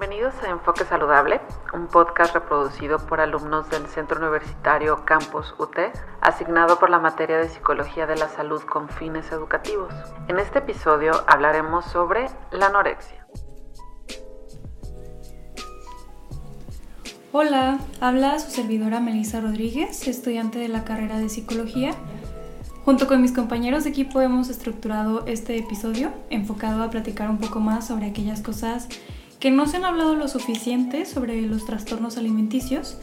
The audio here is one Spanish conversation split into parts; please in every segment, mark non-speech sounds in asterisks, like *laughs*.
Bienvenidos a Enfoque Saludable, un podcast reproducido por alumnos del Centro Universitario Campus UT, asignado por la materia de Psicología de la Salud con fines educativos. En este episodio hablaremos sobre la anorexia. Hola, habla su servidora Melissa Rodríguez, estudiante de la carrera de Psicología. Junto con mis compañeros de equipo hemos estructurado este episodio enfocado a platicar un poco más sobre aquellas cosas no se han hablado lo suficiente sobre los trastornos alimenticios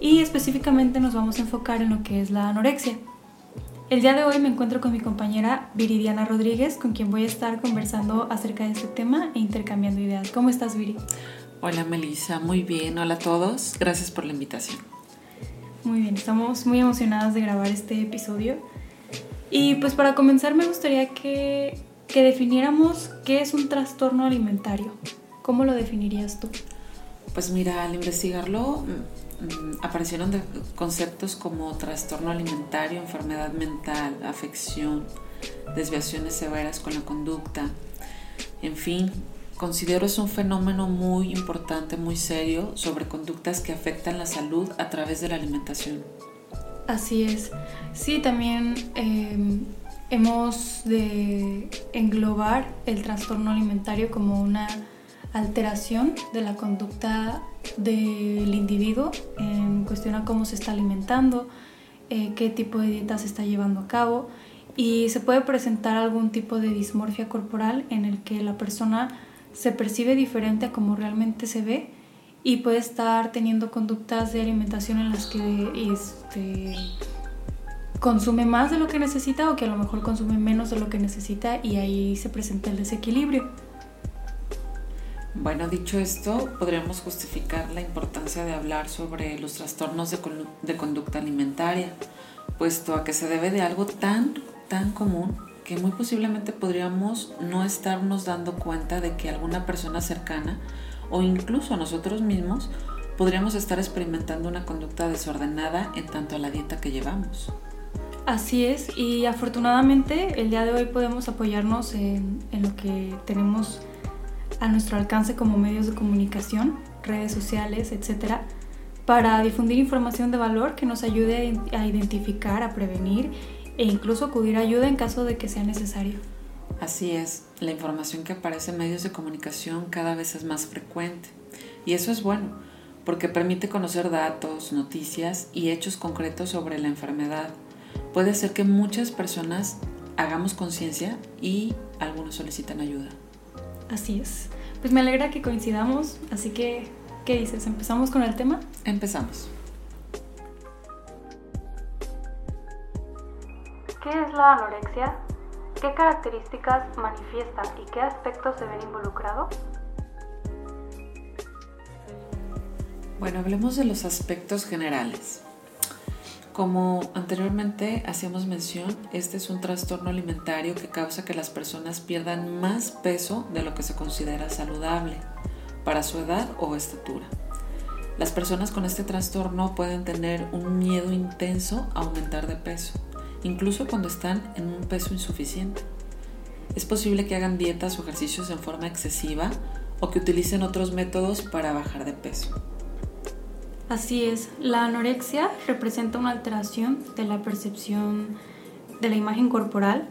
y específicamente nos vamos a enfocar en lo que es la anorexia. El día de hoy me encuentro con mi compañera Viridiana Rodríguez, con quien voy a estar conversando acerca de este tema e intercambiando ideas. ¿Cómo estás, Viri? Hola, Melissa. Muy bien. Hola a todos. Gracias por la invitación. Muy bien. Estamos muy emocionadas de grabar este episodio. Y pues para comenzar me gustaría que, que definiéramos qué es un trastorno alimentario. ¿Cómo lo definirías tú? Pues mira, al investigarlo mm, aparecieron conceptos como trastorno alimentario, enfermedad mental, afección, desviaciones severas con la conducta, en fin, considero es un fenómeno muy importante, muy serio sobre conductas que afectan la salud a través de la alimentación. Así es. Sí, también em, hemos de englobar el trastorno alimentario como una alteración de la conducta del individuo en cuestión a cómo se está alimentando, eh, qué tipo de dieta se está llevando a cabo y se puede presentar algún tipo de dismorfia corporal en el que la persona se percibe diferente a como realmente se ve y puede estar teniendo conductas de alimentación en las que este, consume más de lo que necesita o que a lo mejor consume menos de lo que necesita y ahí se presenta el desequilibrio. Bueno, dicho esto, podríamos justificar la importancia de hablar sobre los trastornos de, conducta alimentaria, puesto a que se debe de algo tan, tan común que muy posiblemente podríamos no estarnos dando cuenta de que alguna persona cercana o incluso nosotros mismos podríamos estar experimentando una conducta desordenada en tanto a la dieta que llevamos. Así es, y afortunadamente el día de hoy podemos apoyarnos en lo que tenemos a nuestro alcance como medios de comunicación, redes sociales, etcétera, para difundir información de valor que nos ayude a identificar, a prevenir e incluso acudir a ayuda en caso de que sea necesario. Así es, la información que aparece en medios de comunicación cada vez es más frecuente y eso es bueno porque permite conocer datos, noticias y hechos concretos sobre la enfermedad. Puede ser que muchas personas hagamos conciencia y algunos solicitan ayuda. Así es. Pues me alegra que coincidamos, así que, ¿qué dices? ¿Empezamos con el tema? Empezamos. ¿Qué es la anorexia? ¿Qué características manifiesta y qué aspectos se ven involucrados? Bueno, hablemos de los aspectos generales. Como anteriormente hacíamos mención, este es un trastorno alimentario que causa que las personas pierdan más peso de lo que se considera saludable para su edad o estatura. Las personas con este trastorno pueden tener un miedo intenso a aumentar de peso, incluso cuando están en un peso insuficiente. Es posible que hagan dietas o ejercicios en forma excesiva o que utilicen otros métodos para bajar de peso. Así es, la anorexia representa una alteración de la percepción de la imagen corporal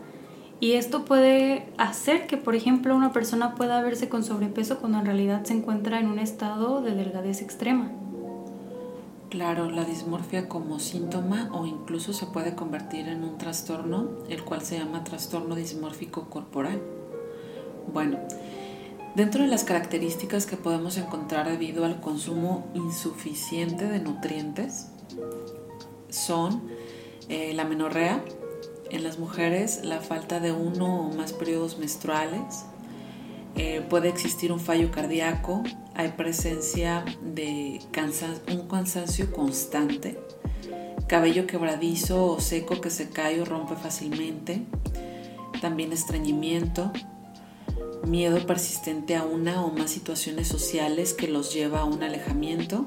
y esto puede hacer que, por ejemplo, una persona pueda verse con sobrepeso cuando en realidad se encuentra en un estado de delgadez extrema. Claro, la dismorfia como síntoma o incluso se puede convertir en un trastorno, el cual se llama trastorno dismórfico corporal. Bueno, Dentro de las características que podemos encontrar debido al consumo insuficiente de nutrientes son eh, la menorrea, en las mujeres la falta de uno o más periodos menstruales, eh, puede existir un fallo cardíaco, hay presencia de un cansancio constante, cabello quebradizo o seco que se cae o rompe fácilmente, también estreñimiento, miedo persistente a una o más situaciones sociales que los lleva a un alejamiento,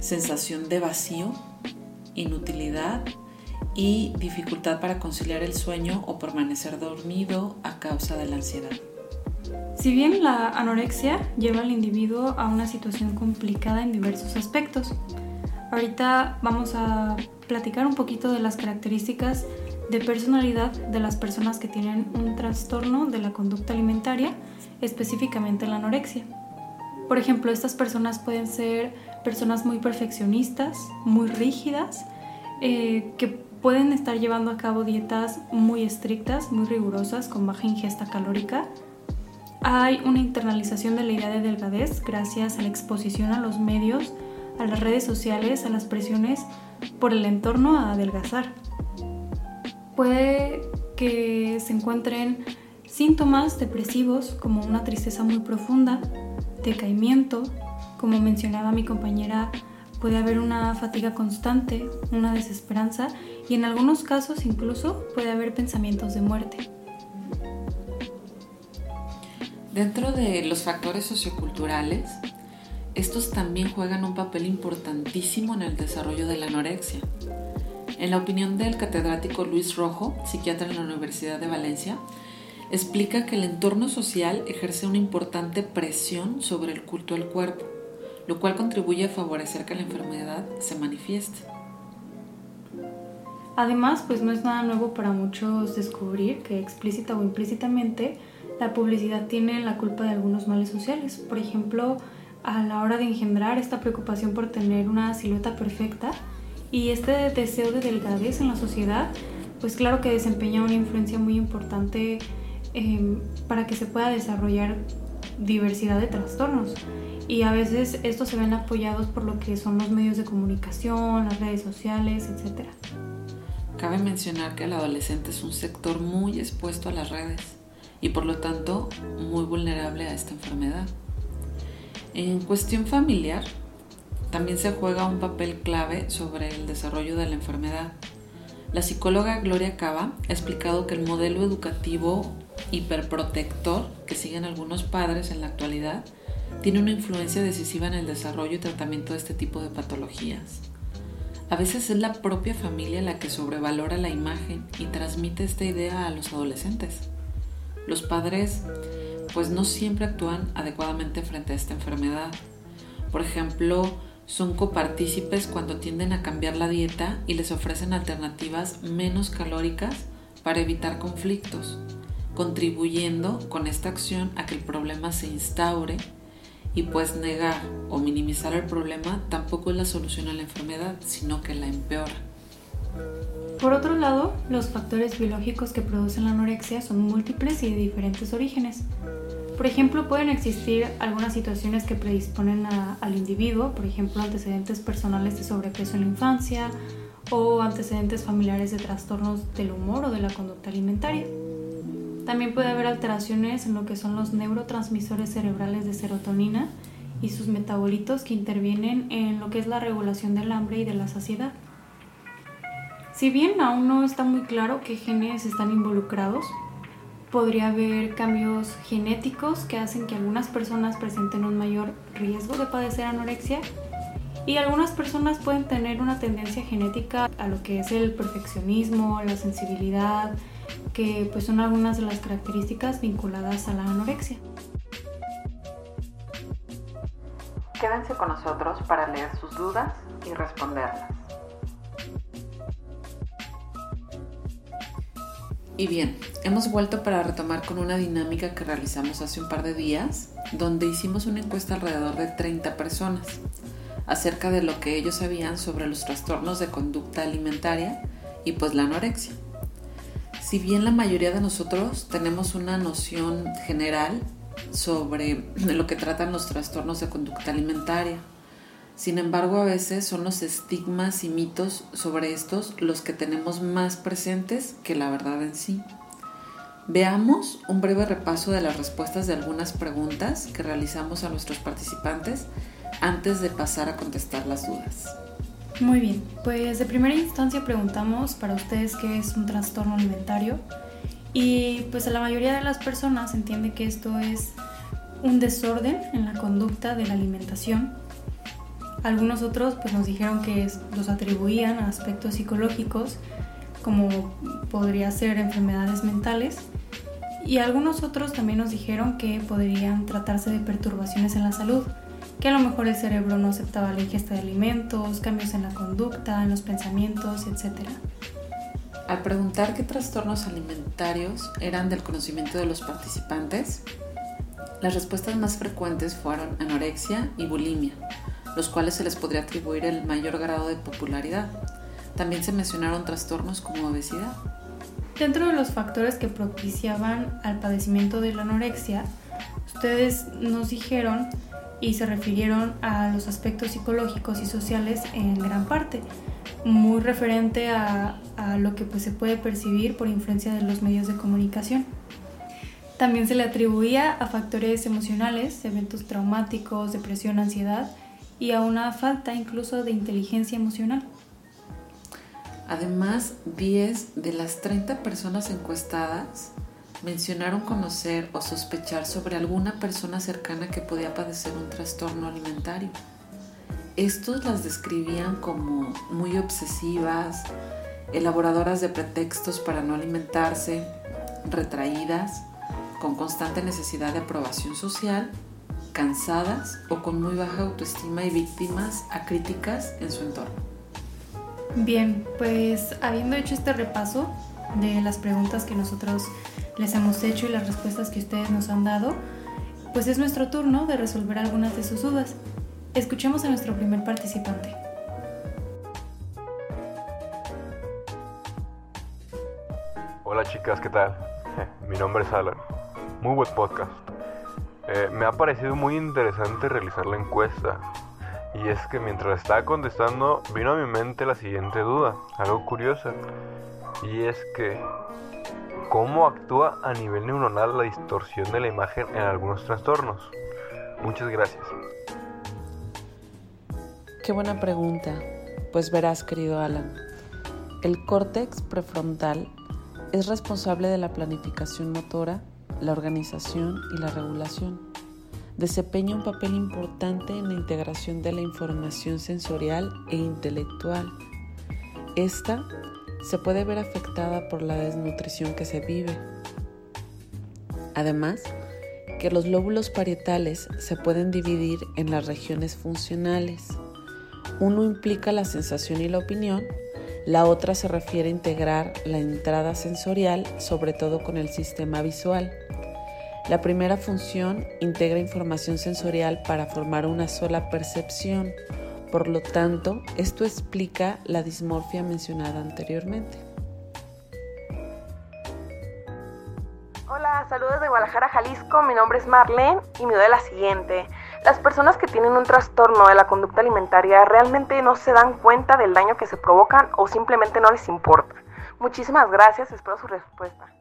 sensación de vacío, inutilidad y dificultad para conciliar el sueño o permanecer dormido a causa de la ansiedad. Si bien la anorexia lleva al individuo a una situación complicada en diversos aspectos, ahorita vamos a platicar un poquito de las características de personalidad de las personas que tienen un trastorno de la conducta alimentaria, específicamente la anorexia. Por ejemplo, estas personas pueden ser personas muy perfeccionistas, muy rígidas, eh, que pueden estar llevando a cabo dietas muy estrictas, muy rigurosas, con baja ingesta calórica. Hay una internalización de la idea de delgadez gracias a la exposición a los medios, a las redes sociales, a las presiones por el entorno a adelgazar. Puede que se encuentren síntomas depresivos como una tristeza muy profunda, decaimiento, como mencionaba mi compañera, puede haber una fatiga constante, una desesperanza y en algunos casos incluso puede haber pensamientos de muerte. Dentro de los factores socioculturales, estos también juegan un papel importantísimo en el desarrollo de la anorexia. En la opinión del catedrático Luis Rojo, psiquiatra en la Universidad de Valencia, explica que el entorno social ejerce una importante presión sobre el culto al cuerpo, lo cual contribuye a favorecer que la enfermedad se manifieste. Además, pues no es nada nuevo para muchos descubrir que explícita o implícitamente la publicidad tiene la culpa de algunos males sociales. Por ejemplo, a la hora de engendrar esta preocupación por tener una silueta perfecta, y este deseo de delgadez en la sociedad, pues claro que desempeña una influencia muy importante em, para que se pueda desarrollar diversidad de trastornos. Y a veces estos se ven apoyados por lo que son los medios de comunicación, las redes sociales, etc. Cabe mencionar que el adolescente es un sector muy expuesto a las redes y por lo tanto muy vulnerable a esta enfermedad. En cuestión familiar, también se juega un papel clave sobre el desarrollo de la enfermedad. La psicóloga Gloria Cava ha explicado que el modelo educativo hiperprotector que siguen algunos padres en la actualidad tiene una influencia decisiva en el desarrollo y tratamiento de este tipo de patologías. A veces es la propia familia la que sobrevalora la imagen y transmite esta idea a los adolescentes. Los padres pues no siempre actúan adecuadamente frente a esta enfermedad. Por ejemplo, son copartícipes cuando tienden a cambiar la dieta y les ofrecen alternativas menos calóricas para evitar conflictos, contribuyendo con esta acción a que el problema se instaure y pues negar o minimizar el problema tampoco es la solución a la enfermedad, sino que la empeora. Por otro lado, los factores biológicos que producen la anorexia son múltiples y de diferentes orígenes. Por ejemplo, pueden existir algunas situaciones que predisponen al individuo, por ejemplo, antecedentes personales de sobrepeso en la infancia o antecedentes familiares de trastornos del humor o de la conducta alimentaria. También puede haber alteraciones en lo que son los neurotransmisores cerebrales de serotonina y sus metabolitos que intervienen en lo que es la regulación del hambre y de la saciedad. Si bien aún no está muy claro qué genes están involucrados, podría haber cambios genéticos que hacen que algunas personas presenten un mayor riesgo de padecer anorexia y algunas personas pueden tener una tendencia genética a lo que es el perfeccionismo, la sensibilidad, que pues son algunas de las características vinculadas a la anorexia. Quédense con nosotros para leer sus dudas y responderlas. Y bien, hemos vuelto para retomar con una dinámica que realizamos hace un par de días, donde hicimos una encuesta alrededor de 30 personas acerca de lo que ellos sabían sobre los trastornos de conducta alimentaria y pues la anorexia. Si bien la mayoría de nosotros tenemos una noción general sobre lo que tratan los trastornos de conducta alimentaria, sin embargo, a veces son los estigmas y mitos sobre estos los que tenemos más presentes que la verdad en sí. Veamos un breve repaso de las respuestas de algunas preguntas que realizamos a nuestros participantes antes de pasar a contestar las dudas. Muy bien, pues de primera instancia preguntamos para ustedes qué es un trastorno alimentario y pues la mayoría de las personas entiende que esto es un desorden en la conducta de la alimentación algunos otros pues nos dijeron que los atribuían a aspectos psicológicos como podría ser enfermedades mentales Y algunos otros también nos dijeron que podrían tratarse de perturbaciones en la salud, que a lo mejor el cerebro no aceptaba la ingesta de alimentos, cambios en la conducta, en los pensamientos, etc. Al preguntar qué trastornos alimentarios eran del conocimiento de los participantes, las respuestas más frecuentes fueron anorexia y bulimia, los cuales se les podría atribuir el mayor grado de popularidad. También se mencionaron trastornos como obesidad. Dentro de los factores que propiciaban al padecimiento de la anorexia, ustedes nos dijeron y se refirieron a los aspectos psicológicos y sociales en gran parte, muy referente a, lo que pues, se puede percibir por influencia de los medios de comunicación. También se le atribuía a factores emocionales, eventos traumáticos, depresión, ansiedad y a una falta incluso de inteligencia emocional. Además, 10 de las 30 personas encuestadas mencionaron conocer o sospechar sobre alguna persona cercana que podía padecer un trastorno alimentario. Estos las describían como muy obsesivas, elaboradoras de pretextos para no alimentarse, retraídas, con constante necesidad de aprobación social, cansadas o con muy baja autoestima y víctimas a críticas en su entorno. Bien, pues habiendo hecho este repaso de las preguntas que nosotros les hemos hecho y las respuestas que ustedes nos han dado, pues es nuestro turno de resolver algunas de sus dudas. Escuchemos a nuestro primer participante. Hola chicas, ¿qué tal? *laughs* Mi nombre es Alan. Muy buen podcast. Eh, me ha parecido muy interesante realizar la encuesta y es que mientras estaba contestando vino a mi mente la siguiente duda, algo curiosa. Y es que, ¿cómo actúa a nivel neuronal la distorsión de la imagen en algunos trastornos? Muchas gracias. Qué buena pregunta. Pues verás, querido Alan, el córtex prefrontal es responsable de la planificación motora, la organización y la regulación desempeña un papel importante en la integración de la información sensorial e intelectual. Esta se puede ver afectada por la desnutrición que se vive. Además, que los lóbulos parietales se pueden dividir en las regiones funcionales. Uno implica la sensación y la opinión, la otra se refiere a integrar la entrada sensorial, sobre todo con el sistema visual. La primera función integra información sensorial para formar una sola percepción. Por lo tanto, esto explica la dismorfia mencionada anteriormente. Hola, saludos de Guadalajara, Jalisco. Mi nombre es Marlene y mi duda es la siguiente. Las personas que tienen un trastorno de la conducta alimentaria realmente no se dan cuenta del daño que se provocan o simplemente no les importa. Muchísimas gracias, espero su respuesta.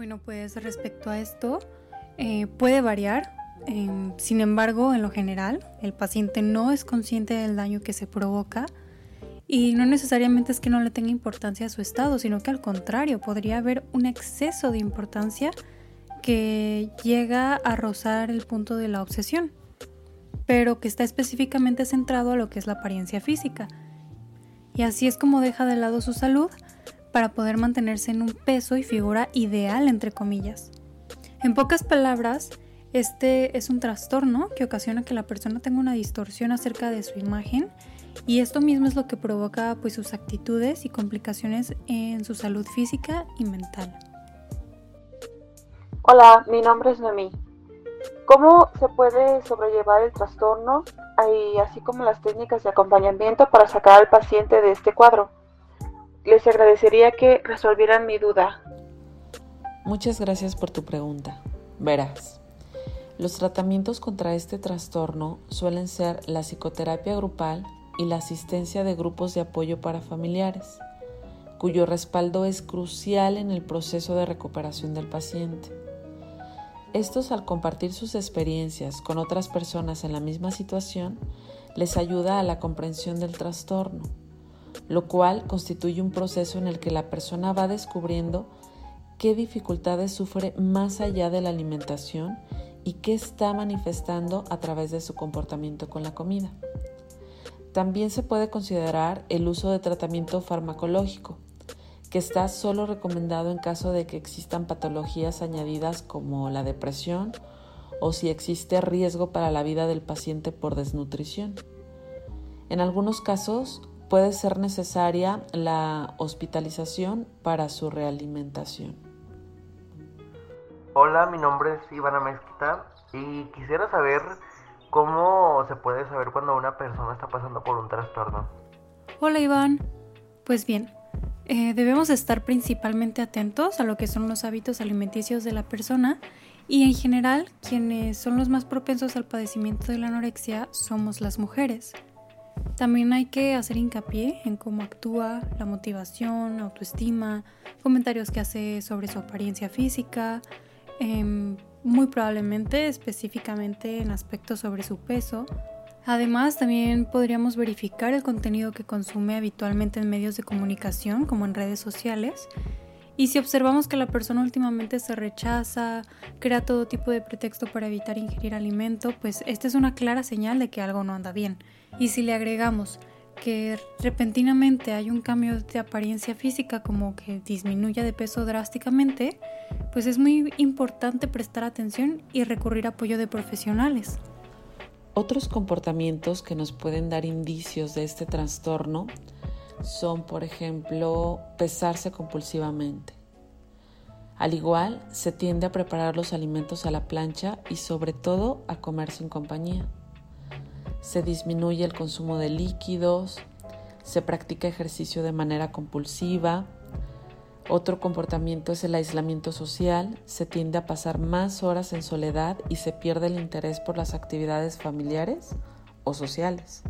Bueno, pues respecto a esto, eh, puede variar. Em, sin embargo, en lo general, el paciente no es consciente del daño que se provoca y no necesariamente es que no le tenga importancia a su estado, sino que al contrario, podría haber un exceso de importancia que llega a rozar el punto de la obsesión, pero que está específicamente centrado a lo que es la apariencia física. Y así es como deja de lado su salud para poder mantenerse en un peso y figura ideal, entre comillas. En pocas palabras, este es un trastorno que ocasiona que la persona tenga una distorsión acerca de su imagen y esto mismo es lo que provoca pues sus actitudes y complicaciones en su salud física y mental. Hola, mi nombre es Noemí. ¿Cómo se puede sobrellevar el trastorno y así como las técnicas de acompañamiento para sacar al paciente de este cuadro? Les agradecería que resolvieran mi duda. Muchas gracias por tu pregunta. Verás, los tratamientos contra este trastorno suelen ser la psicoterapia grupal y la asistencia de grupos de apoyo para familiares, cuyo respaldo es crucial en el proceso de recuperación del paciente. Estos al compartir sus experiencias con otras personas en la misma situación, les ayuda a la comprensión del trastorno lo cual constituye un proceso en el que la persona va descubriendo qué dificultades sufre más allá de la alimentación y qué está manifestando a través de su comportamiento con la comida. También se puede considerar el uso de tratamiento farmacológico, que está solo recomendado en caso de que existan patologías añadidas como la depresión o si existe riesgo para la vida del paciente por desnutrición. En algunos casos puede ser necesaria la hospitalización para su realimentación. Hola, mi nombre es Ivana Mezquita y quisiera saber cómo se puede saber cuando una persona está pasando por un trastorno. Hola Iván, pues bien, eh, debemos estar principalmente atentos a lo que son los hábitos alimenticios de la persona y en general quienes son los más propensos al padecimiento de la anorexia somos las mujeres. También hay que hacer hincapié en cómo actúa, la motivación, autoestima, comentarios que hace sobre su apariencia física, em, muy probablemente específicamente en aspectos sobre su peso, Además, también podríamos verificar el contenido que consume habitualmente en medios de comunicación, como en redes sociales. Y si observamos que la persona últimamente se rechaza, crea todo tipo de pretexto para evitar ingerir alimento, pues esta es una clara señal de que algo no anda bien. Y si le agregamos que repentinamente hay un cambio de apariencia física como que disminuya de peso drásticamente, pues es muy importante prestar atención y recurrir a apoyo de profesionales. Otros comportamientos que nos pueden dar indicios de este trastorno son, por ejemplo, pesarse compulsivamente. Al igual, se tiende a preparar los alimentos a la plancha y sobre todo a comer sin compañía. Se disminuye el consumo de líquidos, se practica ejercicio de manera compulsiva, otro comportamiento es el aislamiento social, se tiende a pasar más horas en soledad y se pierde el interés por las actividades familiares o sociales.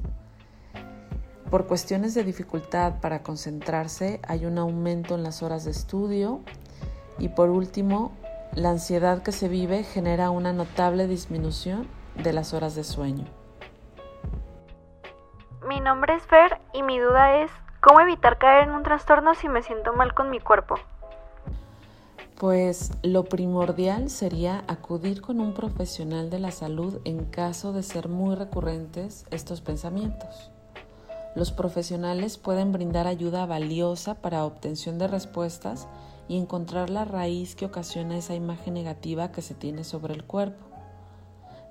Por cuestiones de dificultad para concentrarse hay un aumento en las horas de estudio y por último, la ansiedad que se vive genera una notable disminución de las horas de sueño. Mi nombre es Fer y mi duda es ¿Cómo evitar caer en un trastorno si me siento mal con mi cuerpo? Pues lo primordial sería acudir con un profesional de la salud en caso de ser muy recurrentes estos pensamientos. Los profesionales pueden brindar ayuda valiosa para obtención de respuestas y encontrar la raíz que ocasiona esa imagen negativa que se tiene sobre el cuerpo.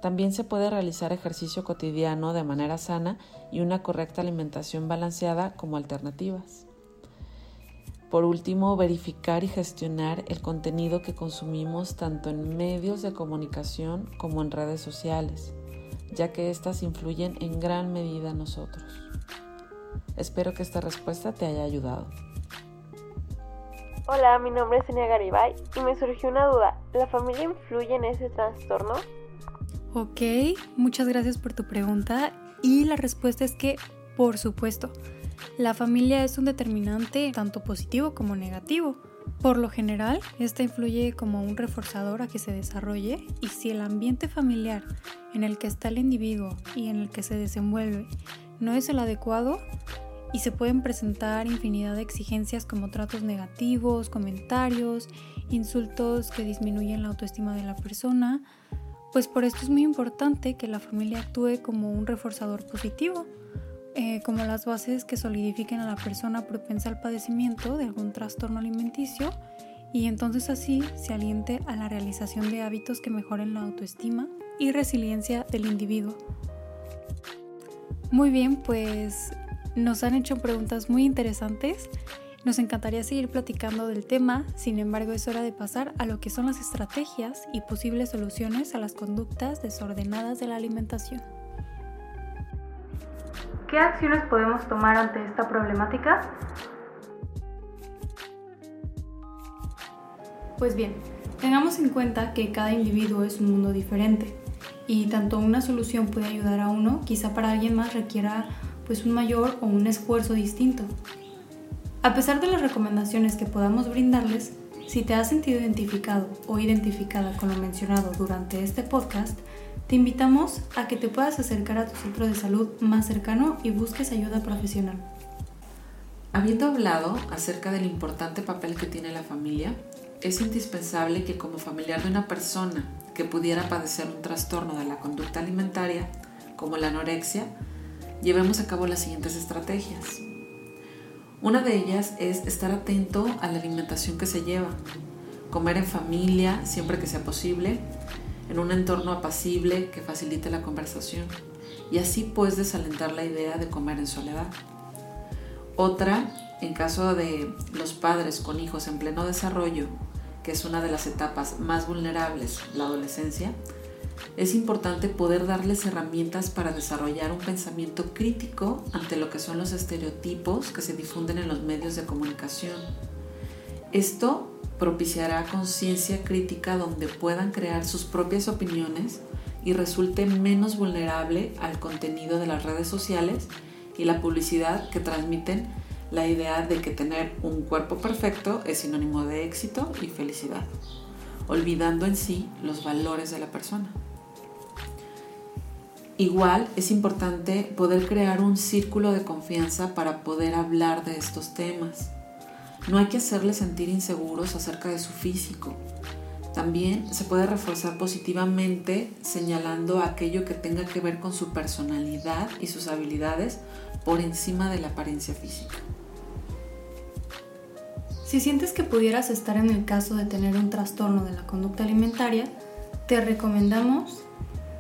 También se puede realizar ejercicio cotidiano de manera sana y una correcta alimentación balanceada como alternativas. Por último, verificar y gestionar el contenido que consumimos tanto en medios de comunicación como en redes sociales, ya que éstas influyen en gran medida en nosotros. Espero que esta respuesta te haya ayudado. Hola, mi nombre es Enia Garibay y me surgió una duda. ¿La familia influye en ese trastorno? Ok, muchas gracias por tu pregunta y la respuesta es que, por supuesto, la familia es un determinante tanto positivo como negativo. Por lo general, esta influye como un reforzador a que se desarrolle y si el ambiente familiar en el que está el individuo y en el que se desenvuelve no es el adecuado, y se pueden presentar infinidad de exigencias como tratos negativos, comentarios, insultos que disminuyen la autoestima de la persona, pues por esto es muy importante que la familia actúe como un reforzador positivo, eh, como las bases que solidifiquen a la persona propensa al padecimiento de algún trastorno alimenticio y entonces así se aliente a la realización de hábitos que mejoren la autoestima y resiliencia del individuo. Muy bien, pues nos han hecho preguntas muy interesantes nos encantaría seguir platicando del tema, sin embargo es hora de pasar a lo que son las estrategias y posibles soluciones a las conductas desordenadas de la alimentación. ¿Qué acciones podemos tomar ante esta problemática? Pues bien, tengamos en cuenta que cada individuo es un mundo diferente y tanto una solución puede ayudar a uno, quizá para alguien más requiera pues un mayor o un esfuerzo distinto. A pesar de las recomendaciones que podamos brindarles, si te has sentido identificado o identificada con lo mencionado durante este podcast, te invitamos a que te puedas acercar a tu centro de salud más cercano y busques ayuda profesional. Habiendo hablado acerca del importante papel que tiene la familia, es indispensable que como familiar de una persona que pudiera padecer un trastorno de la conducta alimentaria, como la anorexia, llevemos a cabo las siguientes estrategias. Una de ellas es estar atento a la alimentación que se lleva, comer en familia siempre que sea posible, en un entorno apacible que facilite la conversación y así puedes desalentar la idea de comer en soledad. Otra, en caso de los padres con hijos en pleno desarrollo, que es una de las etapas más vulnerables, la adolescencia, es importante poder darles herramientas para desarrollar un pensamiento crítico ante lo que son los estereotipos que se difunden en los medios de comunicación. Esto propiciará conciencia crítica donde puedan crear sus propias opiniones y resulte menos vulnerable al contenido de las redes sociales y la publicidad que transmiten la idea de que tener un cuerpo perfecto es sinónimo de éxito y felicidad, olvidando en sí los valores de la persona. Igual es importante poder crear un círculo de confianza para poder hablar de estos temas. No hay que hacerles sentir inseguros acerca de su físico. También se puede reforzar positivamente señalando aquello que tenga que ver con su personalidad y sus habilidades por encima de la apariencia física. Si sientes que pudieras estar en el caso de tener un trastorno de la conducta alimentaria, te recomendamos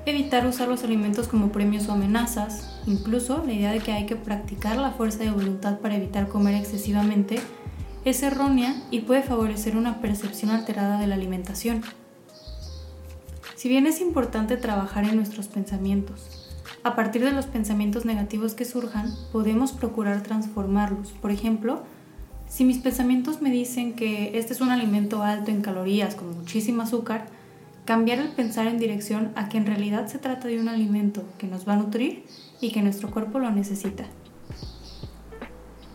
evitar usar los alimentos como premios o amenazas, incluso la idea de que hay que practicar la fuerza de voluntad para evitar comer excesivamente es errónea y puede favorecer una percepción alterada de la alimentación. Si bien es importante trabajar en nuestros pensamientos, a partir de los pensamientos negativos que surjan, podemos procurar transformarlos. Por ejemplo, si mis pensamientos me dicen que este es un alimento alto en calorías con muchísimo azúcar, cambiar el pensar en dirección a que en realidad se trata de un alimento que nos va a nutrir y que nuestro cuerpo lo necesita.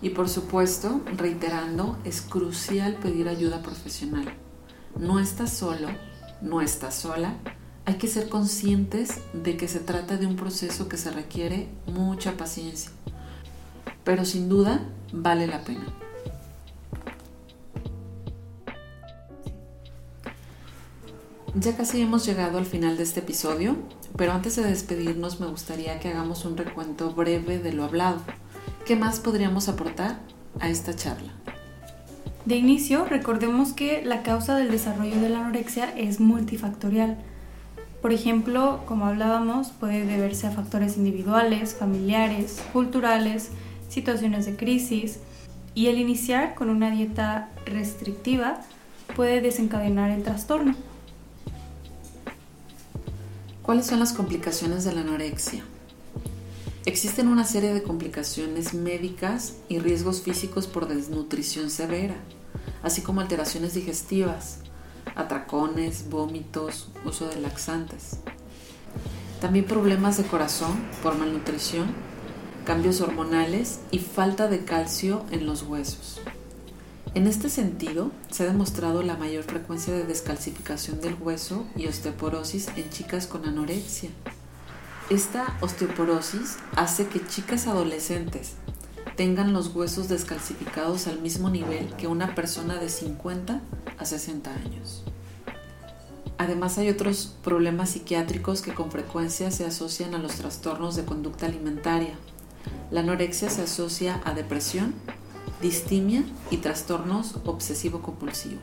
Y por supuesto, reiterando, es crucial pedir ayuda profesional. No estás solo, no estás sola. Hay que ser conscientes de que se trata de un proceso que se requiere mucha paciencia. Pero sin duda vale la pena. Ya casi hemos llegado al final de este episodio, pero antes de despedirnos me gustaría que hagamos un recuento breve de lo hablado. ¿Qué más podríamos aportar a esta charla? De inicio, recordemos que la causa del desarrollo de la anorexia es multifactorial. Por ejemplo, como hablábamos, puede deberse a factores individuales, familiares, culturales, situaciones de crisis, y el iniciar con una dieta restrictiva puede desencadenar el trastorno. ¿Cuáles son las complicaciones de la anorexia? Existen una serie de complicaciones médicas y riesgos físicos por desnutrición severa, así como alteraciones digestivas, atracones, vómitos, uso de laxantes. También problemas de corazón por malnutrición, cambios hormonales y falta de calcio en los huesos. En este sentido, se ha demostrado la mayor frecuencia de descalcificación del hueso y osteoporosis en chicas con anorexia. Esta osteoporosis hace que chicas adolescentes tengan los huesos descalcificados al mismo nivel que una persona de 50 a 60 años. Además hay otros problemas psiquiátricos que con frecuencia se asocian a los trastornos de conducta alimentaria. La anorexia se asocia a depresión, distimia y trastornos obsesivo-compulsivo.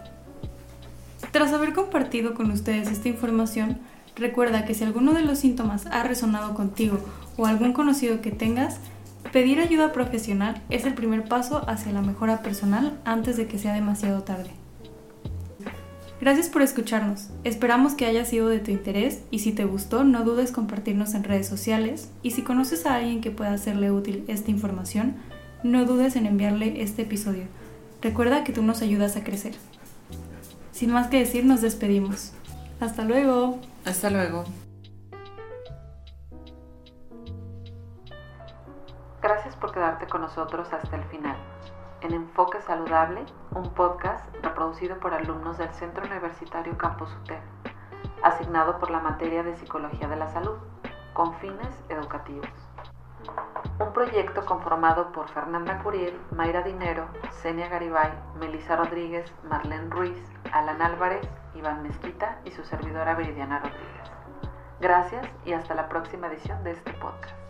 Tras haber compartido con ustedes esta información, recuerda que si alguno de los síntomas ha resonado contigo o algún conocido que tengas, pedir ayuda profesional es el primer paso hacia la mejora personal antes de que sea demasiado tarde. Gracias por escucharnos. Esperamos que haya sido de tu interés y si te gustó no dudes compartirnos en redes sociales y si conoces a alguien que pueda hacerle útil esta información, no dudes en enviarle este episodio. Recuerda que tú nos ayudas a crecer. Sin más que decir, nos despedimos. Hasta luego. Hasta luego. Gracias por quedarte con nosotros hasta el final. En Enfoque Saludable, un podcast reproducido por alumnos del Centro Universitario Campus UTER, asignado por la materia de Psicología de la Salud, con fines educativos. Un proyecto conformado por Fernanda Curiel, Mayra Dinero, Senia Garibay, Melissa Rodríguez, Marlene Ruiz, Alan Álvarez, Iván Mezquita y su servidora Viridiana Rodríguez. Gracias y hasta la próxima edición de este podcast.